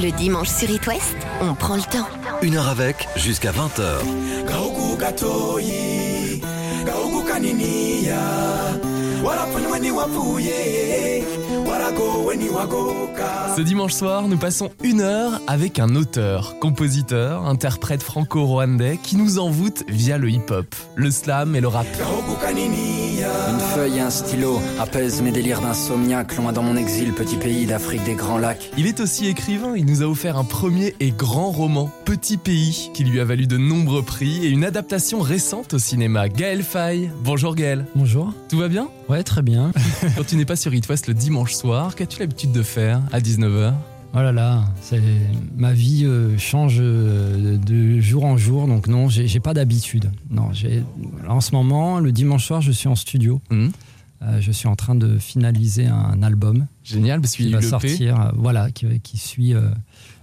Le dimanche sur It West, on prend le temps. Une heure avec, jusqu'à 20h. Gaugu gatoyi, gaugu kaniniya, warafunweni wapuye, waragoweni wagoka. Ce dimanche soir, nous passons une heure avec un auteur, compositeur, interprète franco-rwandais qui nous envoûte via le hip-hop, le slam et le rap. Une feuille et un stylo apaisent mes délires d'insomniaque, loin dans mon exil, petit pays d'Afrique des grands lacs. Il est aussi écrivain, il nous a offert un premier et grand roman, Petit Pays, qui lui a valu de nombreux prix et une adaptation récente au cinéma. Gaël Faye. Bonjour Gaël. Bonjour. Tout va bien? Ouais, très bien. Quand tu n'es pas sur It West le dimanche soir, qu'as-tu l'habitude de faire à 19h Oh là là, ma vie euh, change euh, de jour en jour, donc non, j'ai pas d'habitude. Non, en ce moment, le dimanche soir, je suis en studio. Mhm. Euh, je suis en train de finaliser un album Génial, parce qu'il va le P. sortir, voilà, qui, qui suit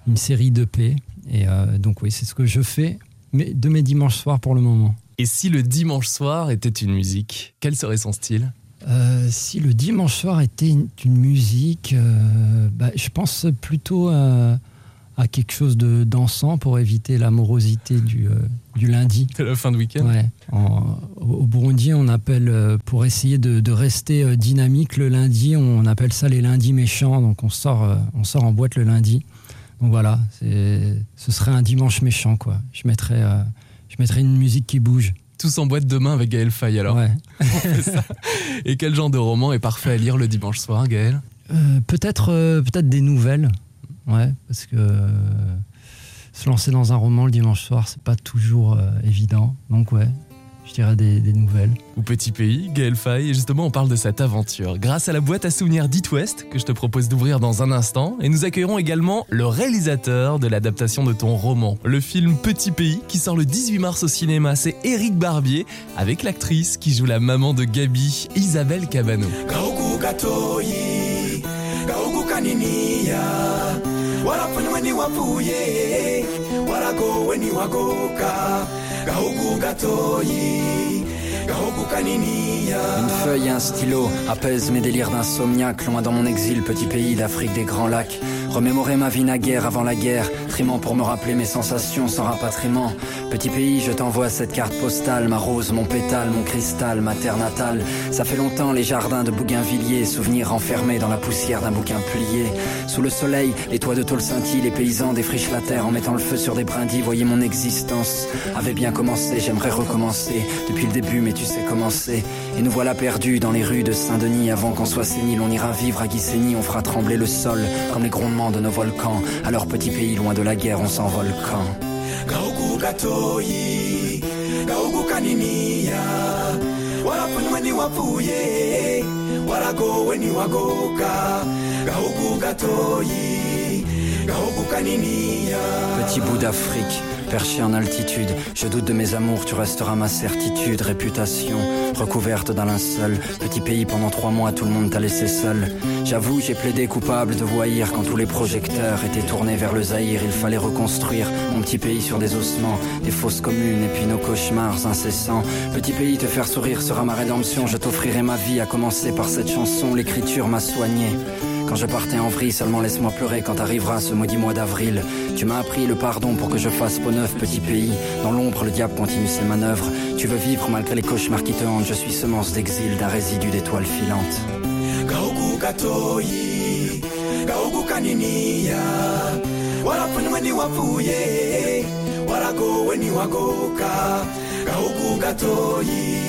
une série d'EP. Et euh, donc oui, c'est ce que je fais mais de mes dimanches soirs pour le moment. Et si le dimanche soir était une musique, quel serait son style? Euh, si le dimanche soir était une, une musique, euh, bah, je pense plutôt à quelque chose de dansant pour éviter la morosité du, euh, du lundi. C'est la fin de week-end Ouais. En- au Burundi, on appelle, pour essayer de, de rester dynamique le lundi, on appelle ça les lundis méchants. Donc on sort, on sort en boîte le lundi. Donc voilà, ce serait un dimanche méchant, quoi. Je mettrais, je mettrais une musique qui bouge. Tous en boîte demain avec Gaël Faye alors. Ouais. Et quel genre de roman est parfait à lire le dimanche soir, Gaël? Euh, peut-être euh, peut-être des nouvelles. Ouais parce que euh, se lancer dans un roman le dimanche soir c'est pas toujours évident. Donc ouais je dirais des, des nouvelles Ou Petit Pays, Gaël Faye, et justement on parle de cette aventure grâce à la boîte à souvenirs d'It West que je te propose d'ouvrir dans un instant. Et nous accueillerons également le réalisateur de l'adaptation de ton roman, le film Petit Pays, qui sort le 18 mars au cinéma. C'est Éric Barbier, avec l'actrice qui joue la maman de Gabi, Isabelle Cabano. Une feuille et un stylo apaisent mes délires d'insomniaque, loin dans mon exil, petit pays d'Afrique des grands lacs. Remémorer ma vie naguère avant la guerre, trimant pour me rappeler mes sensations sans rapatriement. Petit pays, je t'envoie cette carte postale, ma rose, mon pétale, mon cristal, ma terre natale. Ça fait longtemps les jardins de Bougainvilliers, souvenirs enfermés dans la poussière d'un bouquin plié. Sous le soleil, les toits de tôle scintillent, les paysans défrichent la terre en mettant le feu sur des brindilles. Voyez mon existence avait bien commencé, j'aimerais recommencer depuis le début, mais tu sais comment c'est. Et nous voilà perdus dans les rues de Saint-Denis. Avant qu'on soit sénile, on ira vivre à Guissény, on fera trembler le sol comme les grondements de nos volcans. À leur petit pays, loin de la guerre, on s'envole quand? Petit bout d'Afrique, perché en altitude, je doute de mes amours, tu resteras ma certitude, réputation, recouverte d'un linceul. Petit pays, pendant trois mois, tout le monde t'a laissé seul. J'avoue, j'ai plaidé coupable de voyir quand tous les projecteurs étaient tournés vers le Zaïre. Il fallait reconstruire mon petit pays sur des ossements, des fausses communes et puis nos cauchemars incessants. Petit pays, te faire sourire sera ma rédemption. Je t'offrirai ma vie, à commencer par cette chanson. L'écriture m'a soigné. Quand je partais en vrille, seulement laisse-moi pleurer quand arrivera ce maudit mois d'avril. Tu m'as appris le pardon pour que je fasse peau neuf, petit pays. Dans l'ombre, le diable continue ses manœuvres. Tu veux vivre malgré les cauchemars qui te hantent. Je suis semence d'exil d'un résidu d'étoiles filantes. Gatoyi.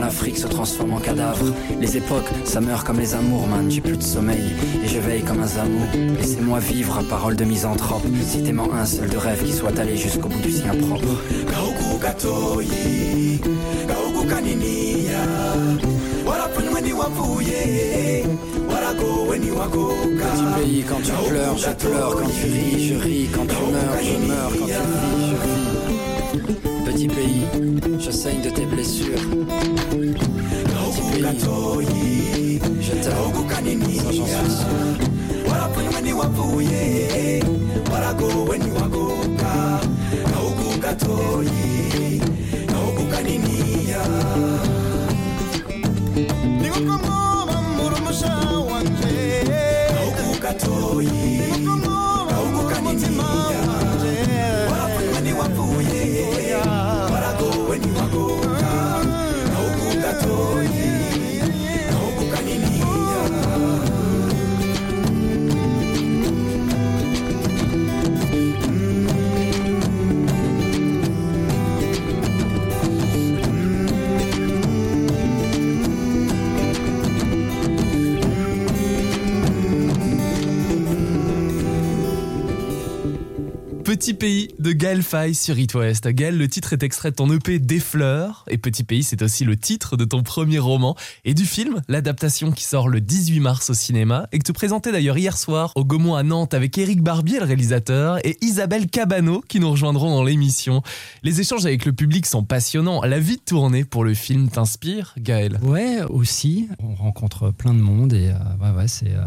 Quand l'Afrique se transforme en cadavre, les époques, ça meurt comme les amours, man. J'ai plus de sommeil et je veille comme un zamou. Laissez-moi vivre à parole de misanthrope. Citez-moi un seul de rêve qui soit allé jusqu'au bout du sien propre. Petit pays, quand tu pleures, je pleure. Quand tu ris, je ris. Quand tu meurs, je meurs. Quand tu vis. Petit pays, je saigne de tes blessures. Petit pays, je t'aime. Ça, j'en suis sûr. Petit pays de Gaël Faye sur It. Gaël, le titre est extrait de ton EP Des fleurs. Et Petit pays, c'est aussi le titre de ton premier roman et du film, l'adaptation qui sort le 18 mars au cinéma et que tu présentais d'ailleurs hier soir au Gaumont à Nantes avec Éric Barbier, le réalisateur, et Isabelle Cabano qui nous rejoindront dans l'émission. Les échanges avec le public sont passionnants. La vie de tournée pour le film t'inspire, Gaël? Ouais, aussi. On rencontre plein de monde et euh, ouais, c'est euh,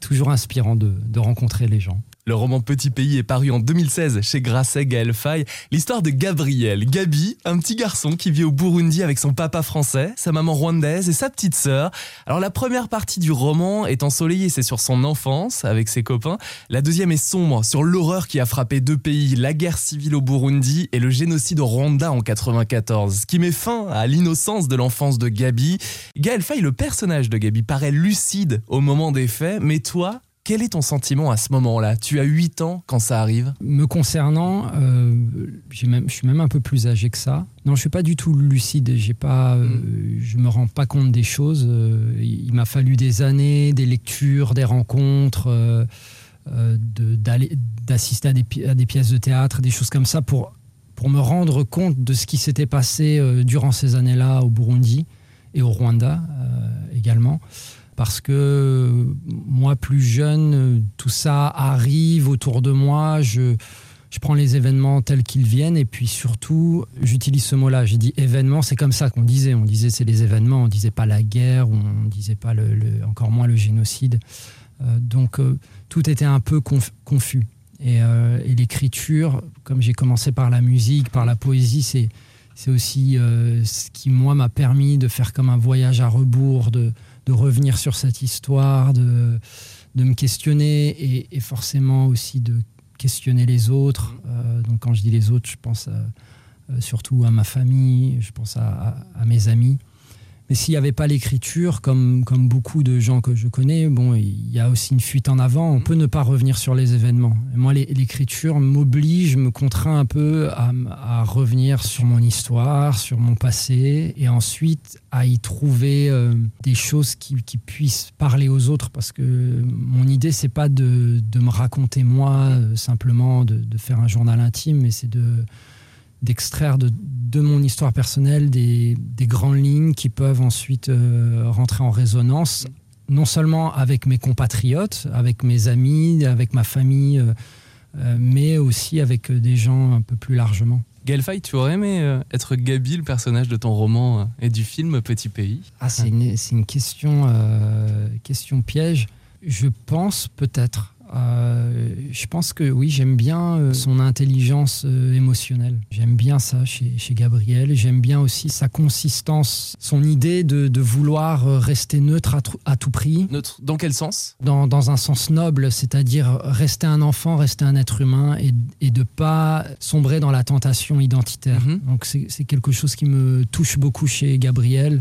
toujours inspirant de rencontrer les gens. Le roman Petit Pays est paru en 2016 chez Grasset Gaël Faye. L'histoire de Gabriel, Gabi, un petit garçon qui vit au Burundi avec son papa français, sa maman rwandaise et sa petite sœur. Alors la première partie du roman est ensoleillée, c'est sur son enfance avec ses copains. La deuxième est sombre, sur l'horreur qui a frappé deux pays, la guerre civile au Burundi et le génocide au Rwanda en 94, ce qui met fin à l'innocence de l'enfance de Gabi. Gaël Faye, le personnage de Gabi, paraît lucide au moment des faits, mais toi, quel est ton sentiment à ce moment-là? Tu as 8 ans quand ça arrive? Me concernant, euh, même, je suis même un peu plus âgé que ça. Non, je suis pas du tout lucide. J'ai pas, euh, je me rends pas compte des choses. Euh, il m'a fallu des années, des lectures, des rencontres, euh, de- d'assister à des, à des pièces de théâtre, des choses comme ça pour pour me rendre compte de ce qui s'était passé durant ces années-là au Burundi et au Rwanda également. Parce que euh, moi, plus jeune, euh, tout ça arrive autour de moi. Je, je prends les événements tels qu'ils viennent et puis surtout, j'utilise ce mot-là. J'ai dit événements, c'est comme ça qu'on disait. On disait c'est les événements, on disait pas la guerre, on disait pas le, encore moins le génocide. Euh, donc tout était un peu conf- confus. Et, et l'écriture, comme j'ai commencé par la musique, par la poésie, c'est c'est aussi ce qui moi m'a permis de faire comme un voyage à rebours, de, de revenir sur cette histoire, de, de me questionner et, et forcément aussi de questionner les autres. Euh, donc quand je dis les autres, je pense euh, euh, surtout à ma famille, je pense à, à- à mes amis. Mais s'il n'y avait pas l'écriture, comme, comme beaucoup de gens que je connais, bon, il y a aussi une fuite en avant. On peut ne pas revenir sur les événements. Et moi, l'écriture m'oblige, me contraint un peu à revenir sur mon histoire, sur mon passé, et ensuite à y trouver euh, des choses qui, qui puissent parler aux autres. Parce que mon idée, c'est pas de, de me raconter moi, euh, simplement de, de faire un journal intime, mais c'est de d'extraire de, de mon histoire personnelle des, des grandes lignes qui peuvent ensuite euh, rentrer en résonance, non seulement avec mes compatriotes, avec mes amis, avec ma famille, euh, euh, mais aussi avec des gens un peu plus largement. Gaël Faye, tu aurais aimé être Gabi, le personnage de ton roman et du film Petit Pays? Ah, c'est une, une question, euh, question piège. Je pense peut-être. Euh, je pense que oui, j'aime bien euh, son intelligence euh, émotionnelle. J'aime bien ça chez, chez Gabriel. J'aime bien aussi sa consistance, son idée de, de vouloir rester neutre à, tout prix, Neutre, dans quel sens? Dans, dans un sens noble, c'est-à-dire rester un enfant, rester un être humain et, et de pas sombrer dans la tentation identitaire. Mhm. Donc c'est quelque chose qui me touche beaucoup chez Gabriel.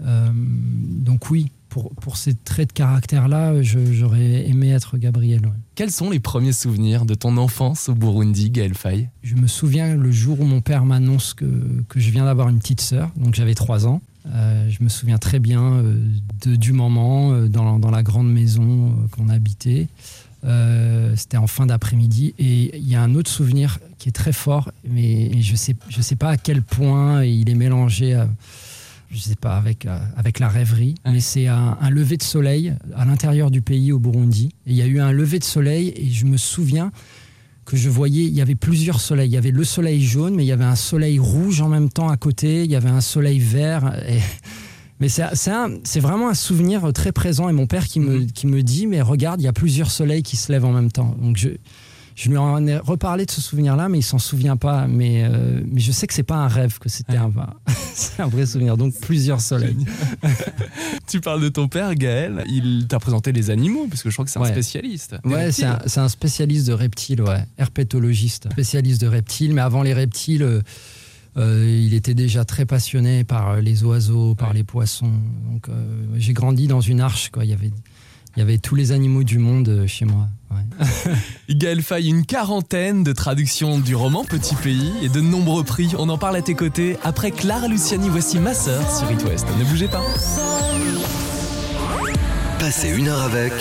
Donc oui, pour, pour ces traits de caractère-là, j'aurais aimé être Gabriel. ouais. Quels sont les premiers souvenirs de ton enfance au Burundi, Gaël Faye? Je me souviens le jour où mon père m'annonce que, que je viens d'avoir une petite sœur, donc j'avais trois ans. Euh, je me souviens très bien euh, de, du moment euh, dans, dans la grande maison qu'on habitait. C'était en fin d'après-midi. Et il y a un autre souvenir qui est très fort, mais je ne sais, je sais pas à quel point il est mélangé à, je sais pas, avec, euh, avec la rêverie, mais c'est un, un lever de soleil à l'intérieur du pays, au Burundi. Et il y a eu un lever de soleil, et je me souviens que je voyais, il y avait plusieurs soleils. Il y avait le soleil jaune, mais il y avait un soleil rouge en même temps à côté, il y avait un soleil vert. Et... Mais c'est vraiment un souvenir très présent. Et mon père qui me, qui me dit, mais regarde, il y a plusieurs soleils qui se lèvent en même temps. Donc je, je lui en ai reparlé de ce souvenir-là, mais il s'en souvient pas. Mais, euh, mais je sais que c'est pas un rêve, que c'était un, c'est un vrai souvenir. Donc plusieurs soleils. Tu parles de ton père, Gaël. Il t'a présenté les animaux, parce que je crois que c'est un spécialiste. Ouais, c'est un, spécialiste de reptiles, ouais. Herpétologiste, spécialiste de reptiles. Mais avant les reptiles, euh, euh, il était déjà très passionné par les oiseaux, par Ouais. les poissons. Donc, euh, j'ai grandi dans une arche, quoi. Il y avait, il y avait tous les animaux du monde euh, chez moi. ouais. Gaël Faye, une quarantaine de traductions du roman Petit Pays et de nombreux prix. On en parle à tes côtés. Après Clara Luciani, voici ma sœur sur It West. Ne bougez pas. Passez une heure avec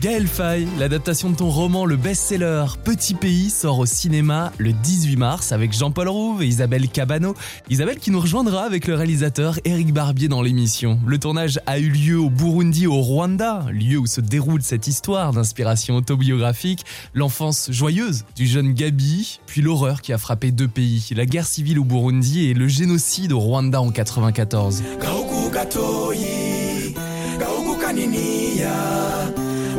Gaël Faye, l'adaptation de ton roman Le best-seller Petit Pays sort au cinéma le 18 mars avec Jean-Paul Rouve et Isabelle Cabano. Isabelle qui nous rejoindra avec le réalisateur Éric Barbier dans l'émission. Le tournage a eu lieu au Burundi, au Rwanda, lieu où se déroule cette histoire d'inspiration autobiographique, l'enfance joyeuse du jeune Gabi, puis l'horreur qui a frappé deux pays, la guerre civile au Burundi et le génocide au Rwanda en 94.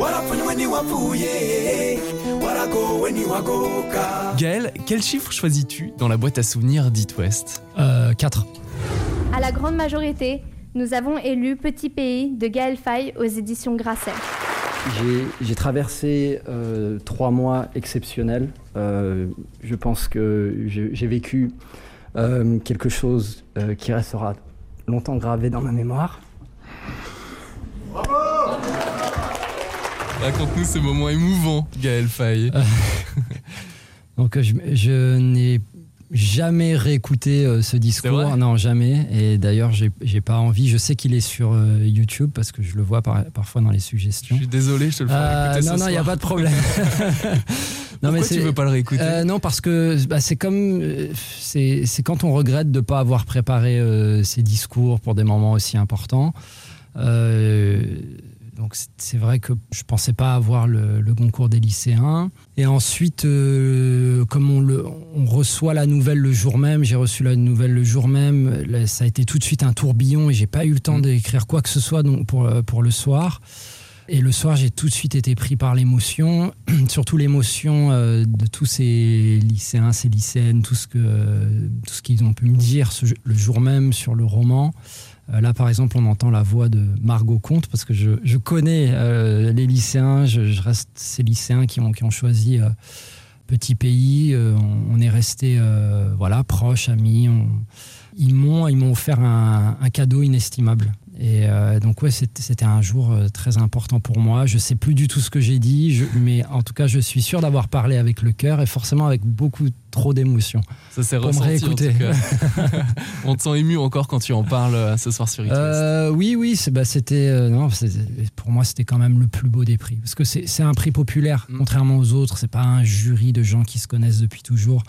Warapfunywe ntiwapfuye waragowe ntiwagoka Gaël, quel chiffre choisis-tu dans la boîte à souvenirs d'It West Euh, quatre. À la grande majorité, nous avons élu Petit Pays de Gaël Faye aux éditions Grasset. J'ai- J'ai traversé euh, trois mois exceptionnels. Euh, je pense que j'ai j'ai vécu euh, quelque chose euh, qui restera longtemps gravé dans ma mémoire. Raconte-nous ce moment émouvant, Gaël Faye. Donc, je, je n'ai jamais réécouté euh, ce discours. Non, jamais. Et d'ailleurs, j'ai pas envie. Je sais qu'il est sur euh, YouTube parce que je le vois par- parfois dans les Je suggestions. suis désolé, je te le ferai Euh, écouter non, ce non, il n'y a pas de problème. non, Pourquoi tu veux pas le réécouter non, parce que bah, c'est comme. C'est quand on regrette de ne pas avoir préparé ses discours pour des moments aussi importants. Euh, donc c'est- vrai que je pensais pas avoir le, le concours des lycéens. Et ensuite, euh, comme on, le, on reçoit la nouvelle le jour même, j'ai reçu la nouvelle le jour même, là, ça a été tout de suite un tourbillon et j'ai pas eu le temps Mm. d'écrire quoi que ce soit donc pour, euh, pour le soir. Et le soir, j'ai tout de suite été pris par l'émotion, surtout l'émotion euh, de tous ces lycéens, ces lycéennes, tout ce que tout ce qu'ils ont pu me dire ce- le jour même sur le roman. Euh, là, par exemple, on entend la voix de Margot Comte parce que je, je connais euh, les lycéens. Je, je reste ces lycéens qui ont qui ont choisi euh, Petit Pays. Euh, on, est resté euh, voilà proches, amis. On- ils m'ont ils m'ont offert un, un cadeau inestimable. Et euh, donc ouais, c'était un jour euh, très important pour moi. Je sais plus du tout ce que j'ai dit, je- mais en tout cas, je suis sûr d'avoir parlé avec le cœur et forcément avec beaucoup trop d'émotion. Ça s'est ressenti en tout cas. On te sent ému encore quand tu en parles euh, ce soir sur It West. Euh, oui, oui, bah, c'était euh, non, pour moi c'était quand même le plus beau des prix parce que c'est c'est un prix populaire, Mm. contrairement aux autres. C'est pas un jury de gens qui se connaissent depuis toujours.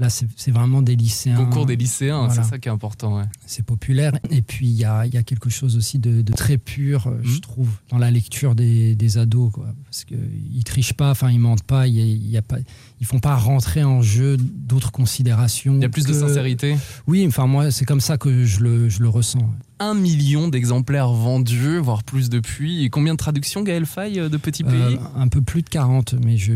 Là, c'est vraiment des lycéens. Concours des lycéens, Voilà. c'est ça qui est important. ouais. c'est populaire. Et puis, il y a, il y a quelque chose aussi de, de très pur, euh, je Mhm. trouve, dans la lecture des, des ados. Quoi. Parce qu'ils trichent pas, enfin, ils mentent pas, pas, ils font pas rentrer en jeu d'autres considérations. Il y a plus de sincérité. Oui, enfin, moi, c'est comme ça que je le, je le ressens. Un million d'exemplaires vendus, voire plus depuis. Et combien de traductions, Gaël Faye, euh, de Petit Pays Euh, un peu plus de 40, mais je,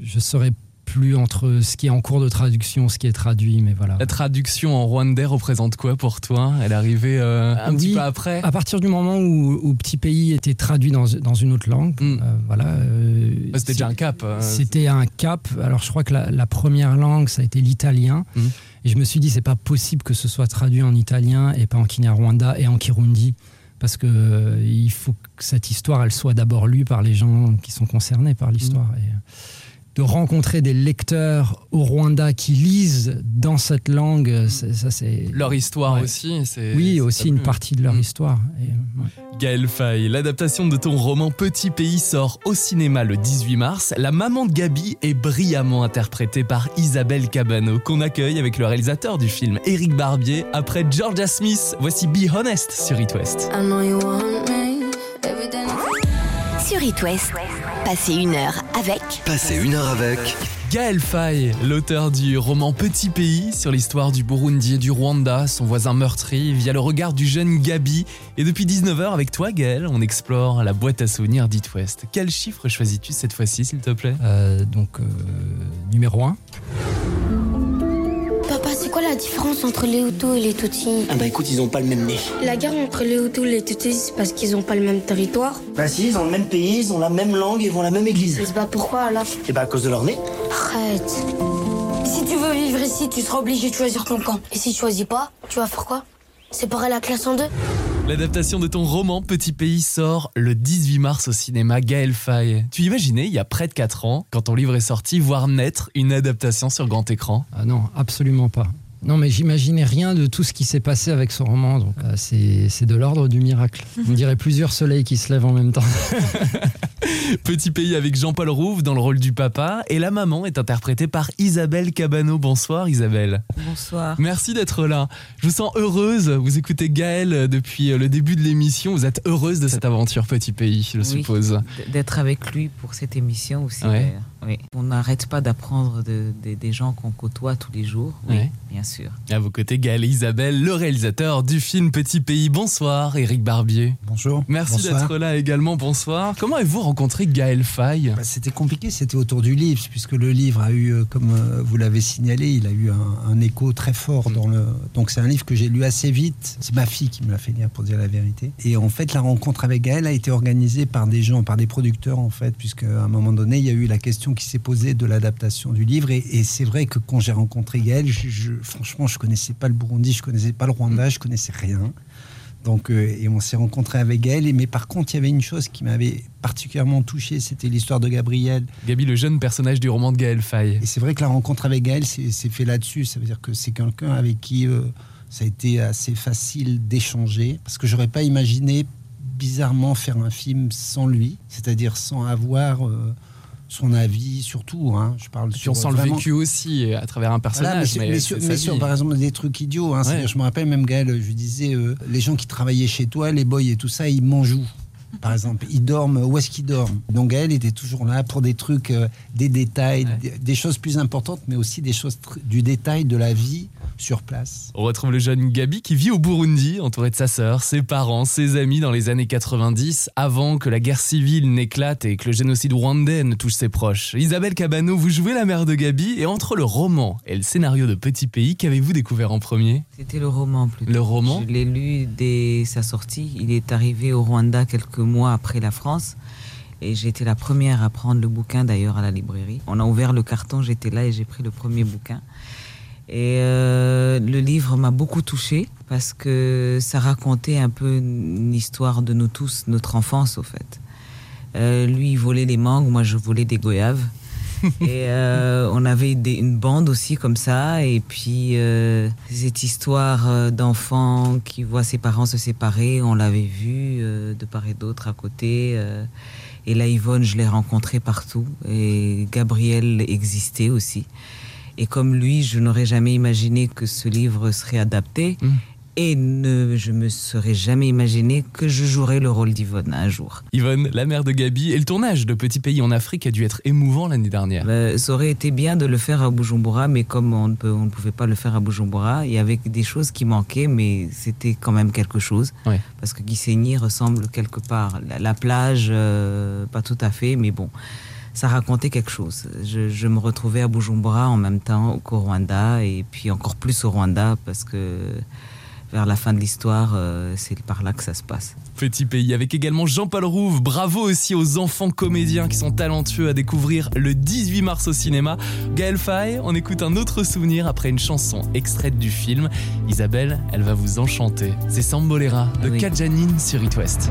je saurais plus entre ce qui est en cours de traduction, ce qui est traduit, mais voilà. La traduction en rwandais représente quoi pour toi? Elle est arrivée euh, un petit Oui. peu après? À partir du moment où, où Petit Pays était traduit dans, dans une autre langue, Mm. euh, voilà. euh, C'était déjà un cap. C'était un cap. Alors, je crois que la, la première langue, ça a été l'italien. Mhm. Et je me suis dit, c'est pas possible que ce soit traduit en italien et pas en Kinyarwanda et en Kirundi. Parce que euh, il faut que cette histoire, elle soit d'abord lue par les gens qui sont concernés par l'histoire. Et, de rencontrer des lecteurs au Rwanda qui lisent dans cette langue, ça c'est leur histoire aussi. Oui, aussi une partie de leur mm. histoire. Et, Gaël Faye, l'adaptation de ton roman Petit Pays sort au cinéma le 18 mars. La maman de Gabi est brillamment interprétée par Isabelle Cabano, qu'on accueille avec le réalisateur du film, Eric Barbier, après Georgia Smith. Voici Be Honest sur It West. Sur It West, passez une heure avec. Passez une heure avec. Gaël Faye, l'auteur du roman Petit Pays sur l'histoire du Burundi et du Rwanda, son voisin meurtri, via le regard du jeune Gabi. Et depuis 19h avec toi Gaël, on explore la boîte à souvenirs d'It West. Quel chiffre choisis-tu cette fois-ci s'il te plaît? Euh, Donc euh, numéro 1 quoi la différence entre les Hutus et les Tutsis? Ah bah écoute, ils ont pas le même nez. La guerre entre les Hutus et les Tutsis, c'est parce qu'ils ont pas le même territoire? Bah si, ils ont le même pays, ils ont la même langue et vont la même église. Mais c'est pas pourquoi alors? Et bah à cause de leur nez. Arrête. Si tu veux vivre ici, tu seras obligé de choisir ton camp. Et si tu choisis pas, tu vas faire quoi? Séparer la classe en deux? L'adaptation de ton roman Petit Pays sort le 18 mars au cinéma Gaël Faye. Tu imaginais, il y a près de 4 ans, quand ton livre est sorti, voir naître une adaptation sur grand écran? Ah non, absolument pas. Non, mais j'imaginais rien de tout ce qui s'est passé avec ce roman. Donc, euh, c'est de l'ordre du miracle. On dirait plusieurs soleils qui se lèvent en même temps. Petit pays avec Jean-Paul Rouve dans le rôle du papa. Et la maman est interprétée par Isabelle Cabano. Bonsoir Isabelle. Bonsoir. Merci d'être là. Je vous sens heureuse. Vous écoutez Gaël depuis le début de l'émission. Vous êtes heureuse de cette aventure Petit pays, je suppose. D'être avec lui pour cette émission aussi. On n'arrête pas d'apprendre des gens qu'on côtoie tous les jours. Oui, bien sûr. À vos côtés, Gaël et Isabelle, le réalisateur du film Petit Pays. Bonsoir, Éric Barbier. Bonjour. Merci d'être là également. Bonsoir. Comment avez-vous rencontré Gaël Faye? Bah, C'était compliqué, c'était autour du livre, puisque le livre a eu, euh, comme euh, vous l'avez signalé, il a eu un, écho très fort dans le. Donc c'est un livre que j'ai lu assez vite. C'est ma fille qui me l'a fait lire, pour dire la vérité. Et en fait, la rencontre avec Gaël a été organisée par des gens, par des producteurs, en fait, puisque à un moment donné, il y a eu la question qui s'est posée de l'adaptation du livre. Et, c'est vrai que quand j'ai rencontré Gaël, je, franchement, je connaissais pas le Burundi, je connaissais pas le Rwanda, je connaissais rien. Donc, euh, et on s'est rencontré avec Gaël. Mais par contre, il y avait une chose qui m'avait particulièrement touché, c'était l'histoire de Gabriel. Gabi, le jeune personnage du roman de Gaël Faye. Et c'est vrai que la rencontre avec Gaël s'est fait là-dessus. Ça veut dire que c'est quelqu'un avec qui euh, ça a été assez facile d'échanger. Parce que j'aurais pas imaginé bizarrement faire un film sans lui, c'est-à-dire sans avoir euh, son avis, surtout. Hein, je parle sur, on sent le vécu aussi à travers un personnage. mais, sur, par exemple, des trucs idiots. Hein, Je me rappelle même, Gaël, je disais, euh, les gens qui travaillaient chez toi, les boys et tout ça, ils mangent par exemple, ils dorment, où est-ce qu'ils dorment? Donc Gaël était toujours là pour des trucs, euh, des détails, des, choses plus importantes, mais aussi des choses du détail de la vie sur place. On retrouve le jeune Gabi qui vit au Burundi, entouré de sa sœur, ses parents, ses amis dans les années 90, avant que la guerre civile n'éclate et que le génocide rwandais ne touche ses proches. Isabelle Cabano, vous jouez la mère de Gabi, et entre le roman et le scénario de Petit Pays, qu'avez-vous découvert en premier? C'était le roman plutôt. Le roman? Je l'ai lu dès sa sortie. Il est arrivé au Rwanda quelques mois après la France. Et j'ai été la première à prendre le bouquin d'ailleurs à la librairie. On a ouvert le carton, j'étais là et j'ai pris le premier bouquin. Et euh, le livre m'a beaucoup touchée parce que ça racontait un peu une histoire de nous tous, notre enfance au fait. Euh, lui, il volait les mangues, moi je volais des goyaves. et euh, on avait une bande aussi comme ça. Et puis cette histoire d'enfant qui voit ses parents se séparer, on l'avait vu de part et d'autre à côté. et là, Yvonne, je l'ai rencontrée partout. Et Gabriel existait aussi. Et comme lui, je n'aurais jamais imaginé que ce livre serait adapté. Mm. Et ne, je me serais jamais imaginé que je jouerais le rôle d'Yvonne un jour. Yvonne, la mère de Gabi, et le tournage de Petit Pays en Afrique a dû être émouvant l'année dernière. Bah, ça aurait été bien de le faire à Bujumbura, mais comme on ne, peut, on ne pouvait pas le faire à Bujumbura, il y avait des choses qui manquaient, mais c'était quand même quelque chose. Parce que Gisenyi ressemble quelque part. La, plage, euh, pas tout à fait, mais bon ça racontait quelque chose. Je, me retrouvais à Bujumbura en même temps qu'au Rwanda, et puis encore plus au Rwanda, parce que vers la fin de l'histoire, euh, c'est par là que ça se passe. Petit pays, avec également Jean-Paul Rouve. Bravo aussi aux enfants comédiens qui sont talentueux à découvrir le 18 mars au cinéma. Gaël Faye, on écoute un autre souvenir après une chanson extraite du film. Isabelle, elle va vous enchanter. C'est Sambolera de ah Kajanine sur It West.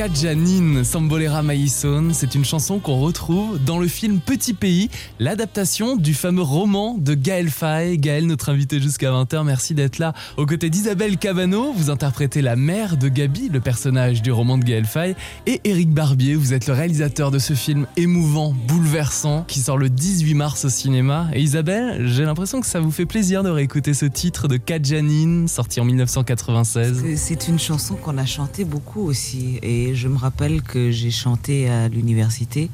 Kajanin Sambolera Maïson. C'est une chanson qu'on retrouve dans le film Petit Pays, l'adaptation du fameux roman de Gaël Faye. Gaël, notre invité jusqu'à 20h, merci d'être là. Aux côtés d'Isabelle Cabano, vous interprétez la mère de Gabi, le personnage du roman de Gaël Faye. Et Éric Barbier, vous êtes le réalisateur de ce film émouvant, bouleversant, qui sort le 18 mars au cinéma. Et Isabelle, j'ai l'impression que ça vous fait plaisir de réécouter ce titre de Kajanin, sorti en 1996. C'est une chanson qu'on a chantée beaucoup aussi. Je me rappelle que j'ai chanté à l'université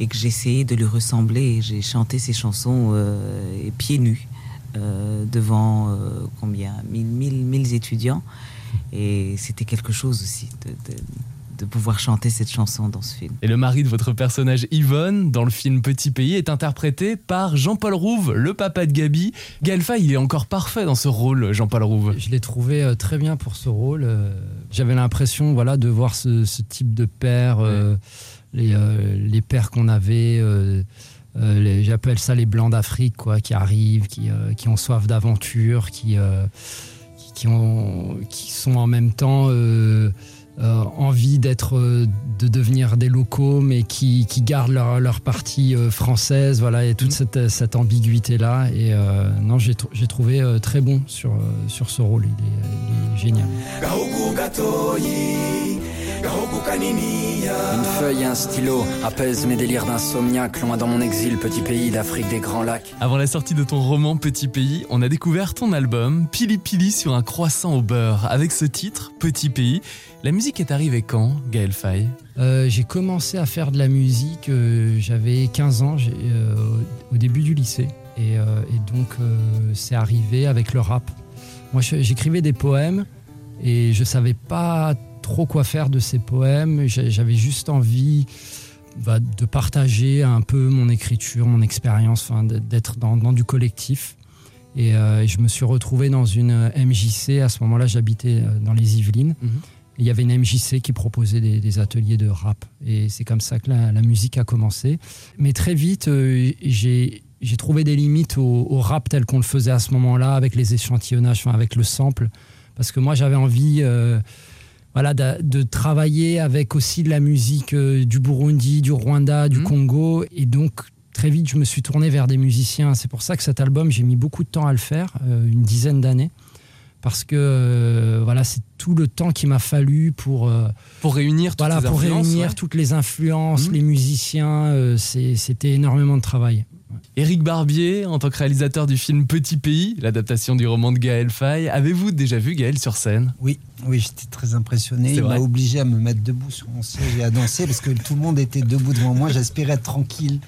et que j'essayais de lui ressembler. J'ai chanté ces chansons euh, pieds nus euh, devant euh, combien? 1000, 1000, 1000 étudiants. Et c'était quelque chose aussi de de pouvoir chanter cette chanson dans ce film. Et le mari de votre personnage Yvonne, dans le film Petit Pays, est interprété par Jean-Paul Rouve, le papa de Gabi. Galfa, il est encore parfait dans ce rôle, Jean-Paul Rouve. Je l'ai trouvé euh, très bien pour ce rôle. Euh, j'avais l'impression voilà, de voir ce, ce type de père, euh, les, euh, les, pères qu'on avait. Euh, J'appelle ça les blancs d'Afrique, quoi, qui arrivent, qui, qui ont soif d'aventure, qui, qui, qui, ont, qui sont en même temps euh, envie d'être, euh, de devenir des locaux, mais qui, qui gardent leur, leur partie euh, française, voilà, et toute cette, cette ambiguïté-là. Et euh, non, j'ai, j'ai trouvé euh, très bon sur, sur ce rôle. Il est, il est génial. Une feuille et un stylo apaisent mes délires d'insomniaque, loin dans mon exil, petit pays d'Afrique des Grands Lacs. Avant la sortie de ton roman Petit Pays, on a découvert ton album Pili Pili sur un croissant au beurre. Avec ce titre, Petit Pays, la musique est arrivée quand, Gaël Faye? Euh, J'ai commencé à faire de la musique, euh, j'avais 15 ans, euh, au début du lycée. Et, euh, et donc, euh, c'est arrivé avec le rap. Moi, j'écrivais des poèmes et je savais pas trop quoi faire de ces poèmes. J'avais juste envie bah, de partager un peu mon écriture, mon expérience, enfin, d'être dans, dans, du collectif. Et euh, je me suis retrouvé dans une MJC. À ce moment-là, j'habitais dans les Yvelines. Mm -hmm. Il y avait une MJC qui proposait des, des ateliers de rap. Et c'est comme ça que la, la, musique a commencé. Mais très vite, euh, j'ai j'ai trouvé des limites au, au rap tel qu'on le faisait à ce moment-là, avec les échantillonnages, enfin, avec le sample. Parce que moi, j'avais envie euh, voilà, de, de, travailler avec aussi de la musique euh, du Burundi, du Rwanda, du mmh. Congo. Et donc, très vite, je me suis tourné vers des musiciens. C'est pour ça que cet album, j'ai mis beaucoup de temps à le faire, euh, une dizaine d'années. Parce que euh, voilà, c'est tout le temps qu'il m'a fallu pour euh, pour réunir toutes voilà, les pour réunir ouais. toutes les influences, mmh. les musiciens. Euh, C'était énormément de travail. Éric Barbier, en tant que réalisateur du film Petit Pays, l'adaptation du roman de Gaël Faye, avez-vous déjà vu Gaël sur scène? Oui, oui, j'étais très impressionné. Il m'a obligé à me mettre debout sur mon siège et à danser parce que tout le monde était debout devant moi. J'espérais être tranquille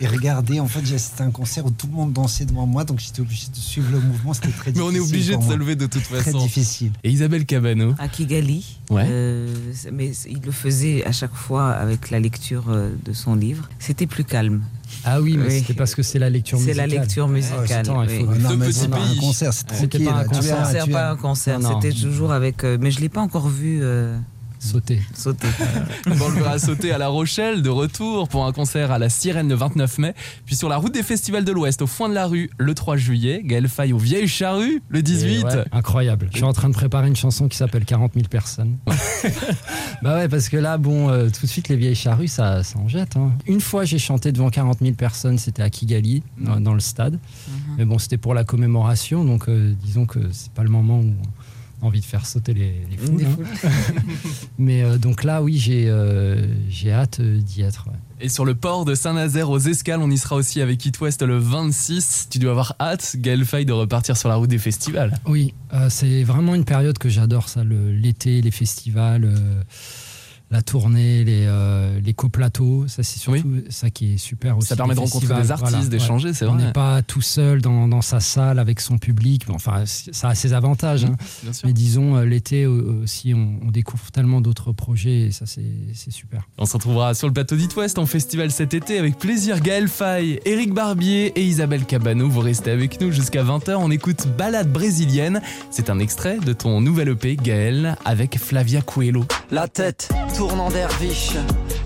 et regarder. En fait, c'était un concert où tout le monde dansait devant moi, donc j'étais obligé de suivre le mouvement. C'était très difficile. Mais on est obligé de se lever de toute façon. Très difficile. Et Isabelle Cabano À Kigali. Ouais. Euh, mais il le faisait à chaque fois avec la lecture euh, de son livre. C'était plus calme. Ah oui, mais oui. c'était parce que c'est la lecture musicale. C'est la lecture musicale. Ah, oui. faut... non, mais un concert, c'est tranquille. pas un concert, pas un concert. C'était toujours avec. Euh, mais je l'ai pas encore vu. Euh... Sauter. Sauter. on le verra sauter à La Rochelle, de retour pour un concert à la Sirène le 29 mai. Puis sur la route des festivals de l'Ouest, au foin de la rue, le 3 juillet. Gaël Faye aux Vieilles Charrues, le 18. Ouais, incroyable. Je suis en train de préparer une chanson qui s'appelle 40 000 personnes. bah ouais, parce que là, bon, euh, tout de suite, les Vieilles Charrues, ça, ça en jette. Hein. Une fois, j'ai chanté devant 40 000 personnes, c'était à Kigali, dans, dans, le stade. Mm -hmm. Mais bon, c'était pour la commémoration, donc euh, disons que c'est pas le moment où envie de faire sauter les, les foules. Hein. Mais euh, donc là, oui, j'ai euh, hâte d'y être. Ouais. Et sur le port de Saint-Nazaire aux Escales, on y sera aussi avec It West le 26. Tu dois avoir hâte, Gaël Faye, de repartir sur la route des festivals. Oui, euh, c'est vraiment une période que j'adore, ça, l'été, le, les festivals la tournée, les, euh, les coplateaux, ça c'est surtout oui. ça qui est super aussi. Ça permet de rencontrer des artistes, voilà, d'échanger, ouais. c'est vrai. On n'est pas tout seul dans, dans, sa salle avec son public. Bon, enfin, ça a ses avantages. Hein. Mais disons, euh, l'été aussi, on, on, découvre tellement d'autres projets et ça c'est super. On se retrouvera sur le plateau d'It West en festival cet été avec plaisir. Gaël Faye, Éric Barbier et Isabelle Cabano. Vous restez avec nous jusqu'à 20h. On écoute Balade brésilienne. C'est un extrait de ton nouvel EP, Gaël, avec Flavia Coelho. La tête tournant derviche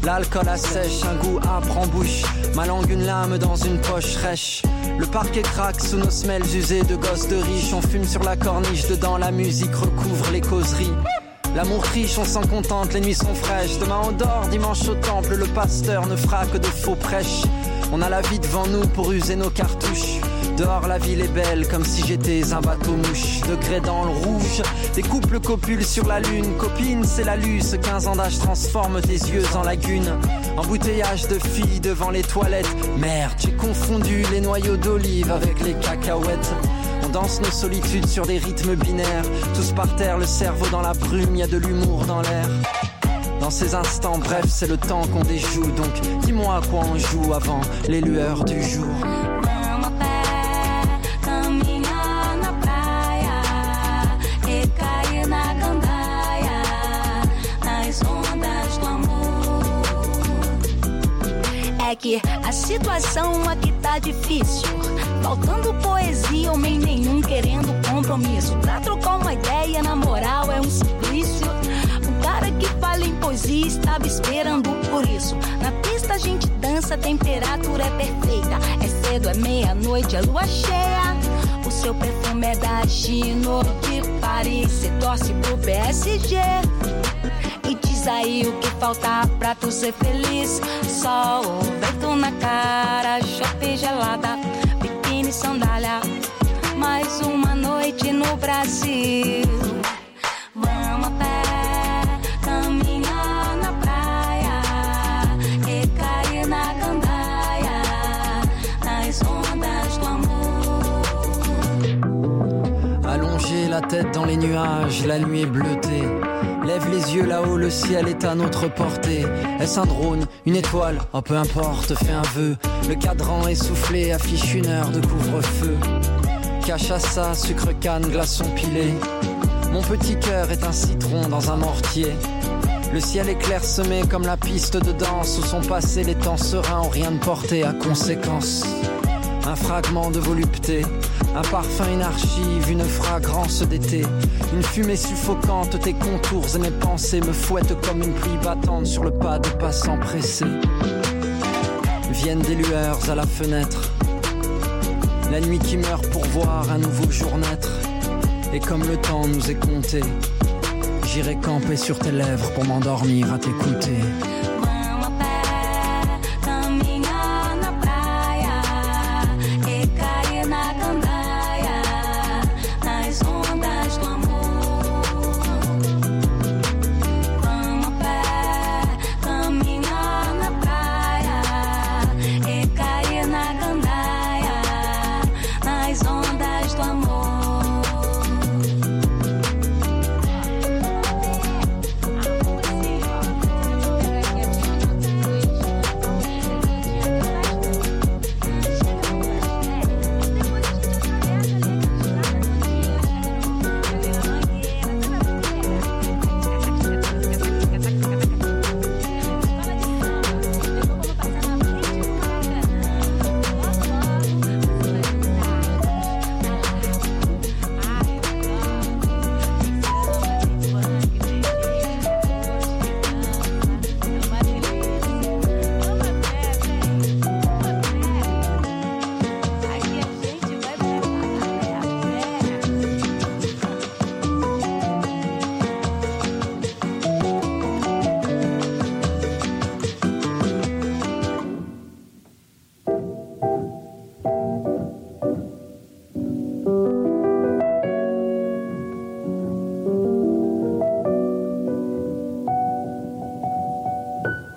L'alcool assèche, un goût âpre en bouche Ma langue une lame dans une poche rêche Le parquet craque sous nos semelles usées de gosses de riches On fume sur la corniche, dedans la musique recouvre les causeries L'amour riche, on s'en contente, les nuits sont fraîches. Demain on dort, dimanche au temple, le pasteur ne fera que de faux prêches. On a la vie devant nous pour user nos cartouches. Dehors la ville est belle comme si j'étais un bateau mouche. Degré dans le rouge, des couples copulent sur la lune. Copine c'est la luce, 15 ans d'âge transforme tes yeux en lagune Embouteillage de filles devant les toilettes. Merde j'ai confondu les noyaux d'olive avec les cacahuètes. On danse nos solitudes sur des rythmes binaires. Tous par terre, le cerveau dans la brume, y a de l'humour dans l'air. Dans ces instants, bref, c'est le temps qu'on déjoue. Donc, dis-moi à quoi on joue avant les lueurs du jour. A situação aqui tá difícil. Faltando poesia, homem nenhum querendo compromisso. Pra trocar uma ideia, na moral, é um suplício. O cara que fala em poesia estava esperando por isso. Na pista a gente dança, a temperatura é perfeita. É cedo, é meia-noite, é lua cheia. O seu perfume é da Gino de Paris. Você torce pro PSG. Aí o que falta pra tu ser feliz. Sol, vento na cara, chope gelada, biquíni sandália. Mais uma noite no Brasil. Vamos a pé, caminhar na praia e cair na gandaia, nas ondas do amor. Allonger la tête dans les nuages, la nuit est bleutée. Lève les yeux là-haut, le ciel est à notre portée. Est-ce un drone, une étoile? Oh peu importe, fais un vœu. Le cadran essoufflé affiche une heure de couvre-feu. Cachaça, sucre canne, glaçon pilé. Mon petit cœur est un citron dans un mortier. Le ciel est clairsemé comme la piste de danse où sont passés les temps sereins ont rien de porté à conséquence. Un fragment de volupté, un parfum, une archive, une fragrance d'été, une fumée suffocante, tes contours et mes pensées me fouettent comme une pluie battante sur le pas de passants pressés. Viennent des lueurs à la fenêtre, la nuit qui meurt pour voir un nouveau jour naître, et comme le temps nous est compté, j'irai camper sur tes lèvres pour m'endormir à t'écouter.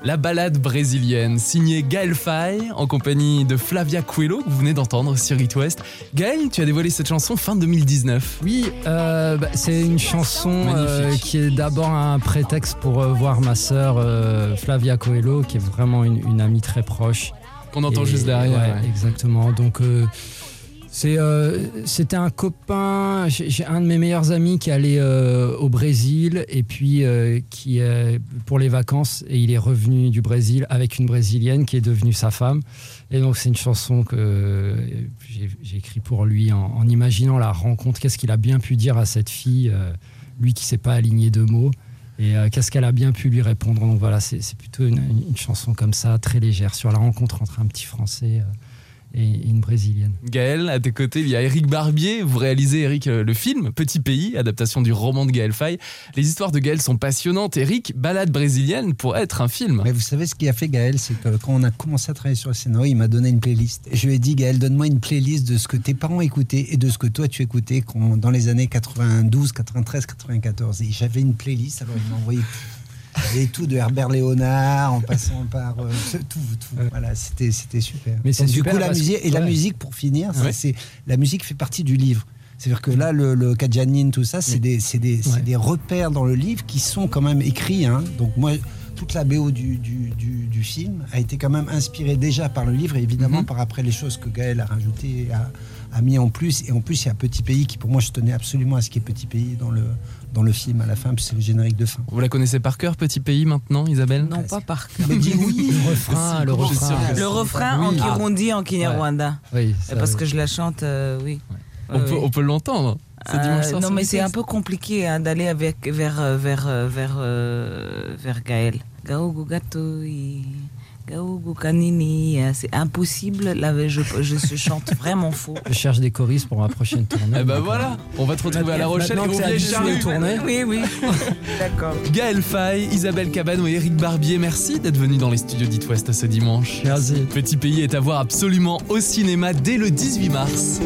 La balade brésilienne, signée Gaël Faye, en compagnie de Flavia Coelho, que vous venez d'entendre sur It West. Gaël, tu as dévoilé cette chanson fin 2019. Oui, euh, bah, c'est une chanson euh, qui est d'abord un prétexte pour euh, voir ma sœur Flavia Coelho, qui est vraiment une, une amie très proche. Qu'on entend Et- juste derrière. ouais, ouais. Exactement. Donc, euh, c'était un copain. Un de mes meilleurs amis qui allait euh, au Brésil et puis euh, qui pour les vacances et il est revenu du Brésil avec une brésilienne qui est devenue sa femme. Et donc c'est une chanson que euh, j'ai j'ai écrit pour lui en, imaginant la rencontre. Qu'est-ce qu'il a bien pu dire à cette fille, euh, lui qui s'est pas aligné de mots? Et qu'est-ce qu'elle a bien pu lui répondre? Donc voilà, c'est plutôt une, chanson comme ça, très légère, sur la rencontre entre un petit Français et une brésilienne. Gaël, à tes côtés, il y a Eric Barbier. Vous réalisez, Eric, euh, le film Petit Pays, adaptation du roman de Gaël Faye. Les histoires de Gaël sont passionnantes. Eric, balade brésilienne pour être un film. Mais vous savez ce qui a fait Gaël, c'est que quand on a commencé à travailler sur le scénario, il m'a donné une playlist. Et je lui ai dit, Gaël, donne-moi une playlist de ce que tes parents écoutaient et de ce que toi tu écoutais quand- dans les années 92, 93, 94. Et j'avais une playlist, alors il m'a envoyé et tout de Herbert Léonard en passant par euh, tout, tout. Voilà, c'était c'était super. Mais c'est Donc, super du coup la que- musique et la ouais. musique pour finir, Ouais. c'est la musique fait partie du livre. C'est-à-dire que là, le, le Kajanine, tout ça, c'est des, c'est des, c'est des repères dans le livre qui sont quand même écrits. hein. Donc moi, toute la BO du, du, du- du film a été quand même inspirée déjà par le livre et évidemment par après les choses que Gaël a rajoutées, a, a mis en plus. Et en plus, il y a Petit Pays qui, pour moi, je tenais absolument à ce qu'il y ait Petit Pays dans le, dans le film à la fin, puis c'est le générique de fin. Vous la connaissez par cœur, Petit Pays, maintenant, Isabelle Non, pas par cœur. Mais dis oui. Le refrain, le que Le refrain en Oui. Kirundi, en Kinyarwanda. Oui, ça, Parce oui. que je la chante, euh, oui. On peut, oui. on peut l'entendre. Euh, soir non, mais c'est un peu compliqué hein, d'aller avec vers euh, vers euh, vers euh, vers Gaël. Euh, C'est impossible. Là, je, je, je chante vraiment faux. Je cherche des choristes pour ma prochaine tournée. Eh ben voilà, on va te retrouver à La Rochelle et tourner. Oui, oui. D'accord. Gaël Faye, Isabelle Cabane et Eric Barbier, merci d'être venus dans les studios d'It West ce dimanche. Merci. Petit Pays est à voir absolument au cinéma dès le 18 mars.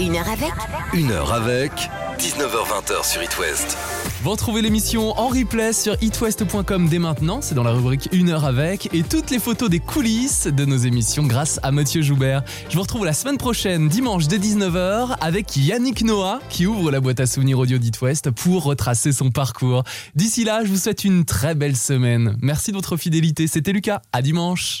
Une heure avec Une heure avec 19h20 sur It West. Vous retrouvez l'émission en replay sur itwest.com dès maintenant, c'est dans la rubrique Une heure avec, et toutes les photos des coulisses de nos émissions grâce à Mathieu Joubert. Je vous retrouve la semaine prochaine, dimanche dès 19h, avec Yannick Noah, qui ouvre la boîte à souvenirs audio d'It West pour retracer son parcours. D'ici là, je vous souhaite une très belle semaine. Merci de votre fidélité, c'était Lucas, à dimanche.